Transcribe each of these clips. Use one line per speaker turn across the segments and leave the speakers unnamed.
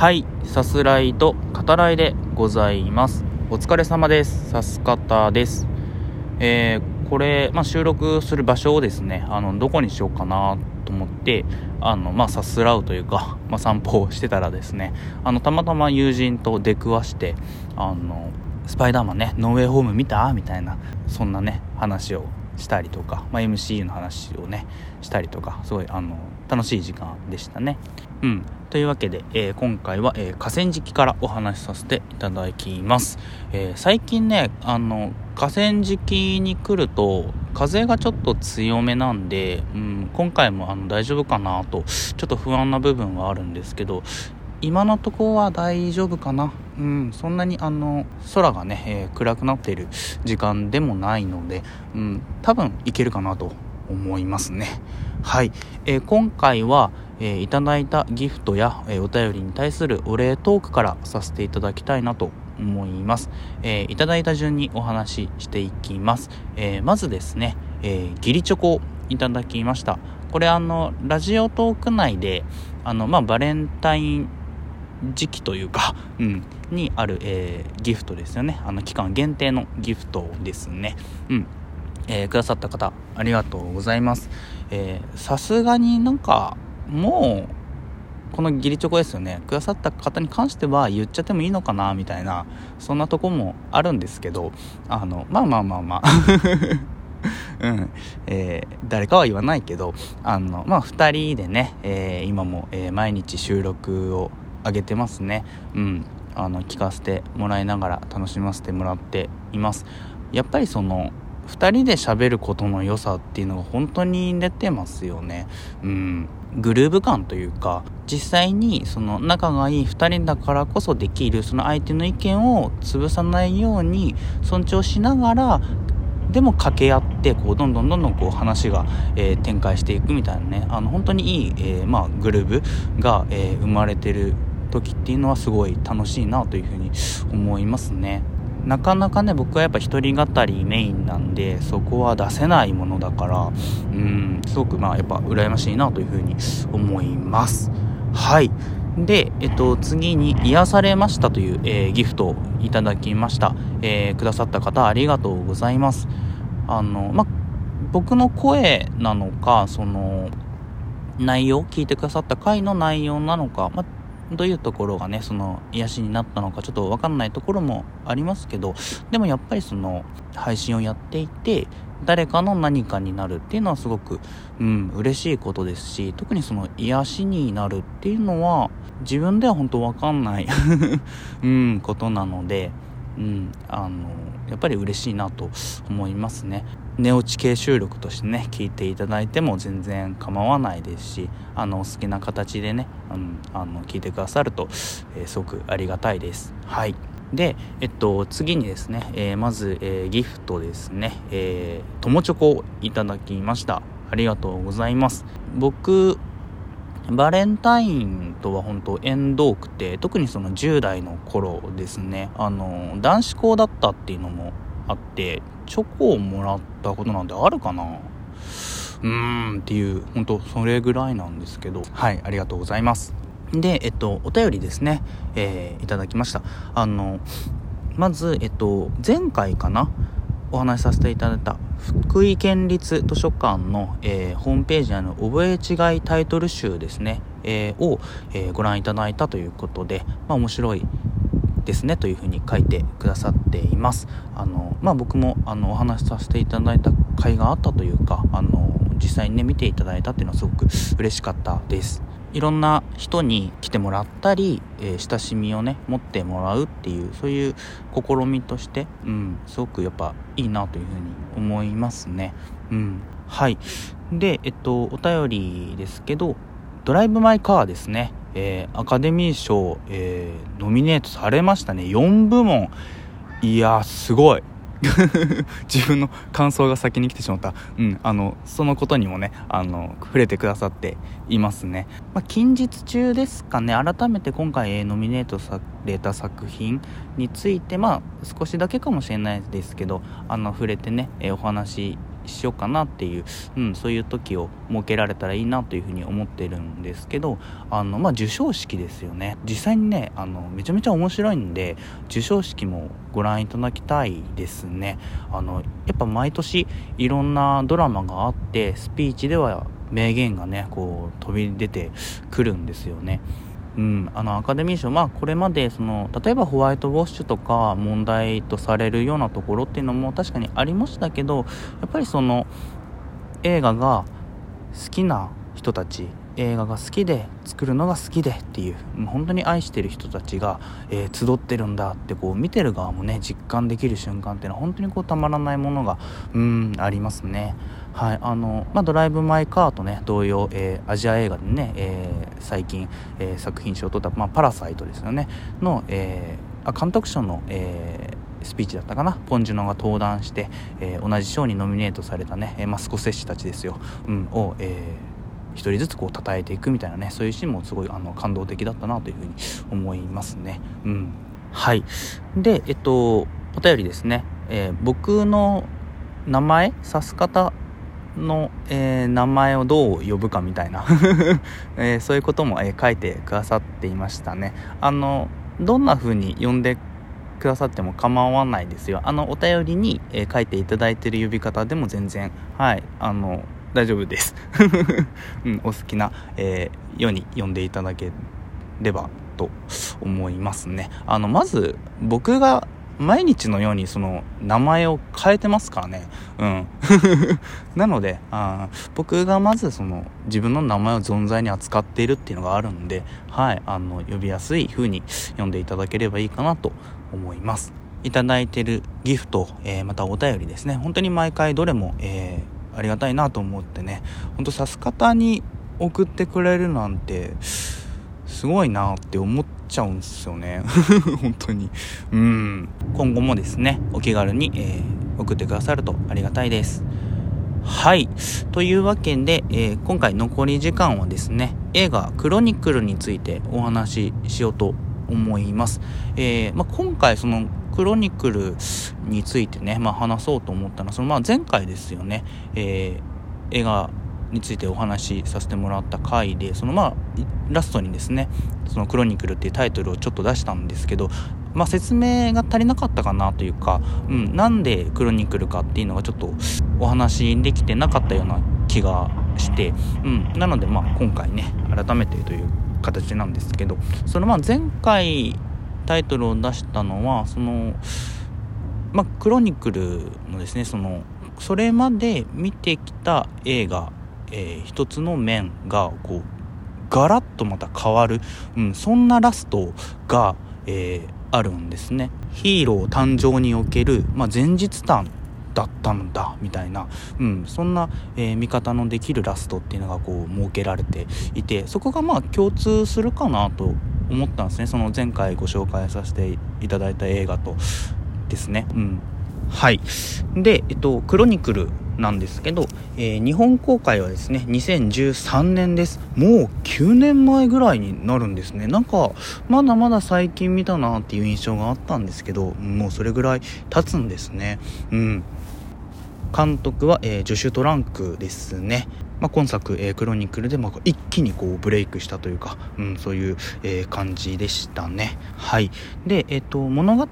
はいさすらいと語らいでございます。お疲れ様です。さす方です。えー、これ、まあ、収録する場所をですねあのどこにしようかなと思ってあのまあさすらうというか、まあ、散歩をしてたらですねあのたまたま友人と出くわしてあのスパイダーマンねノーウェイホーム見た？みたいなそんなね話をしたりとか、まあ、MCU の話をねしたりとかすごいあの楽しい時間でしたね。うん。というわけで、えー、今回は、えー、河川敷からお話しさせていただきます、えー、最近ねあの河川敷に来ると風がちょっと強めなんで、うん、今回もあの大丈夫かなとちょっと不安な部分はあるんですけど今のところは大丈夫かなうん、そんなにあの空がね、えー、暗くなっている時間でもないので、うん、多分いけるかなと思いますねはい、えー、今回はえー、いただいたギフトや、えー、お便りに対するお礼トークからさせていただきたいなと思います。えー、いただいた順にお話ししていきます。えまずですね、え義理チョコをいただきました。これあの、ラジオトーク内で、あの、まあ、バレンタイン時期というか、うん、にある、えギフトですよね。あの、期間限定のギフトですね。うん。えくださった方、ありがとうございます。えさすがになんか、もうこの義理チョコですよねくださった方に関しては言っちゃってもいいのかなみたいなそんなとこもあるんですけどあのまあまあまあまあ うんえー、誰かは言わないけどあの、まあ、2人でね、えー、今も、えー、毎日収録を上げてますね、うん、あの聞かせてもらいながら楽しませてもらっています。やっぱりその2人で喋ることの良さっていうのが本当に出てますよね。うん。グルーヴ感というか実際にその仲がいい2人だからこそできるその相手の意見を潰さないように尊重しながらでも掛け合ってこうどんどんどんどんこう話が、えー、展開していくみたいなね。あの本当にいい、えー、まあ、グルーヴが、えー、生まれてる時っていうのはすごい楽しいなというふうに思いますね。なかなかね僕はやっぱ一人語りメインなんでそこは出せないものだからうんすごくまあやっぱ羨ましいなというふうに思います。はい。で、えっと、次に癒されましたという、えー、ギフトをいただきました、えー、くださった方ありがとうございます。あのま僕の声なのかその内容聞いてくださった回の内容なのか、まどういうところがねその癒しになったのかちょっと分かんないところもありますけどでもやっぱりその配信をやっていて誰かの何かになるっていうのはすごく、うん、嬉しいことですし特にその癒しになるっていうのは自分では本当わかんない うん、ことなので、うん、あのやっぱり嬉しいなと思いますね。寝落ち系収録としてね聞いていただいても全然構わないですしあの好きな形でね、うん、あの聞いてくださると、えー、すごくありがたいです。はい。で、えっと、次にですね、えー、まず、えー、ギフトですね、えー、友チョコをいただきました。ありがとうございます。僕バレンタインとは本当縁遠くて特にその10代の頃ですね。あの男子校だったっていうのもあってチョコをもらったことなんてあるかな？うーんっていう本当それぐらいなんですけど。はいありがとうございます。でえっとお便りですね、えー、いただきました。あのまずえっと前回かな？お話しさせていただいた福井県立図書館の、えー、ホームページにある覚え違いタイトル集ですね、えー、を、えー、ご覧いただいたということで、まあ、面白いですねというふうに書いてくださっています。あの、まあ、僕もあのお話しさせていただいた回があったというかあの実際にね見ていただいたっていうのはすごく嬉しかったです。いろんな人に来てもらったり、えー、親しみをね持ってもらうっていうそういう試みとして、うん、すごくやっぱいいなというふうに思いますね。うん、はい。でえっとお便りですけど「ドライブ・マイ・カー」ですね、えー、アカデミー賞、えー、ノミネートされましたね。4部門。いやすごい。自分の感想が先に来てしまった、うん、あのそのことにもねあの触れてくださっていますね、まあ、近日中ですかね。改めて今回ノミネートされた作品についてまあ少しだけかもしれないですけどあの触れてねお話しようかなっていう、うん、そういう時を設けられたらいいなというふうに思ってるんですけどあの、まあ、授賞式ですよね。実際にねあのめちゃめちゃ面白いんで授賞式もご覧いただきたいですね。あのやっぱ毎年いろんなドラマがあってスピーチでは名言がねこう飛び出てくるんですよね。うん、あのアカデミー賞、まあ、これまでその例えばホワイトウォッシュとか問題とされるようなところっていうのも確かにありましたけどやっぱりその映画が好きな人たち映画が好きで作るのが好きでっていう本当に愛してる人たちが、えー、集ってるんだってこう見てる側もね実感できる瞬間っていうのは本当にこうたまらないものがうんありますね。はいあのまあ、ドライブ・マイ・カーとね同様、えー、アジア映画でね、えー、最近、え、作品賞を取った、まあ、パラサイトですよね。の、え、あ監督賞の、え、スピーチだったかな？ポン・ジュノが登壇して、え、同じ賞にノミネートされたね、えー、マスコセッシたちですよ、うん、を、えー、一人ずつこう称えていくみたいなねそういうシーンもすごいあの感動的だったなというふうに思いますね。うん、はい。でえっとお便りですね、えー、僕の名前指す方の、えー、名前をどう呼ぶかみたいな。えー、そういうことも、えー、書いてくださっていましたね。あのどんな風に呼んでくださっても構わないですよ。あのお便りに、え書いていただいてる呼び方でも全然はい。あの大丈夫です、うん、お好きな、えー、ように呼んでいただければと思いますね。あのまず僕が毎日のようにその名前を変えてますからね。うん。なのであ僕がまずその自分の名前を存在に扱っているっていうのがあるんではいあの呼びやすい風に呼んでいただければいいかなと思います。いただいてるギフト、えー、またお便りですね。本当に毎回どれも、えー、ありがたいなと思ってね。ほんとさす方に送ってくれるなんてすごいなって思っちゃうんすよね。本当に。うん。今後もですねお気軽に、えー、送ってくださるとありがたいです。はい。というわけで、えー、今回残り時間はですね映画「クロニクル」についてお話ししようと思います、えー、まあ、今回そのクロニクルについてね、まあ、話そうと思ったのはそのまあ前回ですよね、えー、映画についてお話しさせてもらった回でそのまあラストにですね「そのクロニクル」っていうタイトルをちょっと出したんですけど、まあ、説明が足りなかったかなというか、うん、なんでクロニクルかっていうのがちょっとお話できてなかったような気がして、うん、なのでまあ今回ね改めてという形なんですけどそのまあ前回タイトルを出したのはそのまあ、クロニクルのですねそのそれまで見てきた映画えー、一つの面がこうガラッとまた変わる、うん、そんなラストが、えー、あるんですね。ヒーロー誕生における、まあ、前日談だったんだみたいな、うん、そんな、えー、見方のできるラストっていうのがこう設けられていてそこがまあ共通するかなと思ったんですねその前回ご紹介させていただいた映画とですね。うんはい。で、えっと、クロニクルなんですけど、えー、日本公開はですね、2013年です。もう9年前ぐらいになるんですね。なんか、まだまだ最近見たなっていう印象があったんですけど、もうそれぐらい経つんですね。うん。監督は、えー、ジョシュ・トランクですね。まあ、今作、えー、クロニクルで、ま、一気にこうブレイクしたというか、うん、そういう、えー、感じでしたね。はい。で、え、ー、と、物語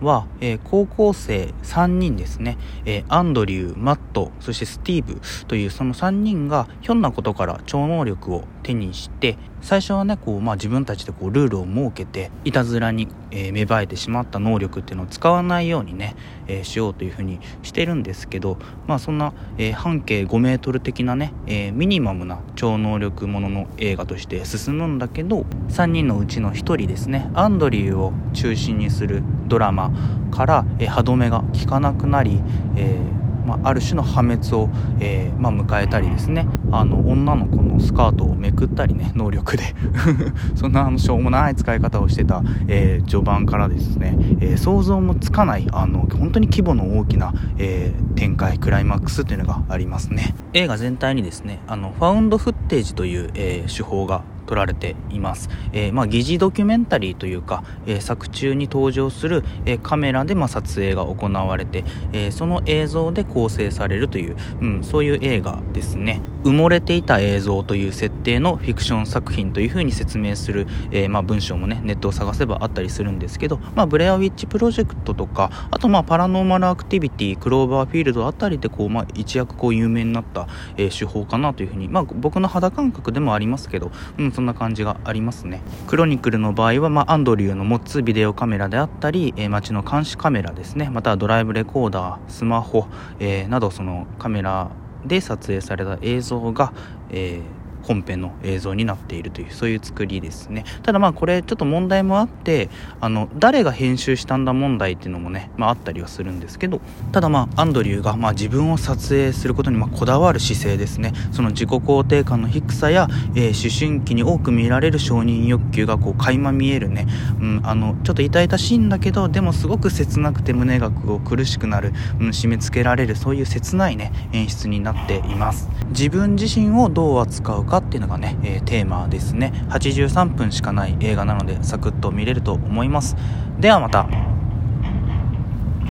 は、えー、高校生3人ですね、えアンドリュー、マット、そしてスティーブというその3人がひょんなことから超能力を手にして、最初はねこう、まあ、自分たちでこうルールを設けていたずらに、えー、芽生えてしまった能力っていうのを使わないようにね、えー、しようというふうにしてるんですけど、まあ、そんな、えー、半径5メートル的なね、えミニマムな超能力ものの映画として進むんだけど3人のうちの1人ですねアンドリューを中心にするドラマから、え歯止めが効かなくなり、えーまあ、ある種の破滅を、えー、まあ、迎えたりですね。あの女の子のスカートをめくったりね能力で。そんなあのしょうもない使い方をしてた、えー、序盤からですね、え想像もつかないあの本当に規模の大きな、え展開クライマックスというのがありますね。映画全体にですねあのファウンドフッテージという、え手法が撮られています、えー、まあ、疑似ドキュメンタリーというか、え、作中に登場する、えカメラでま撮影が行われて、えその映像で構成されるという、うん、そういう映画ですね。埋もれていた映像という設定のフィクション作品というふうに説明する、えまあ、文章もねネットを探せばあったりするんですけど、まあ、ブレアウィッチプロジェクトとかあとまあパラノーマルアクティビティクローバーフィールドあたりでこう、まあ、一躍こう有名になった、え手法かなというふうに、まあ、僕の肌感覚でもありますけど、うん、そんな感じがありますね。クロニクルの場合は、まあ、アンドリューの持つビデオカメラであったり、えー、街の監視カメラですね。またはドライブレコーダースマホ、えー、などそのカメラで撮影された映像が、えー本編の映像になっているというそういう作りですね。ただまあこれちょっと問題もあってあの誰が編集したんだ問題っていうのもね、まあ、あったりはするんですけどただまあアンドリューがまあ自分を撮影することにまこだわる姿勢ですね。その自己肯定感の低さや、えー、思春期に多く見られる承認欲求がこう垣間見えるね、うん、あのちょっと痛々しいんだけどでもすごく切なくて胸がこう苦しくなる、うん、締め付けられるそういう切ないね演出になっています。自分自身をどう扱うかっていうのがね、えー、テーマですね。83分しかない映画なのでサクッと見れると思います。ではまた。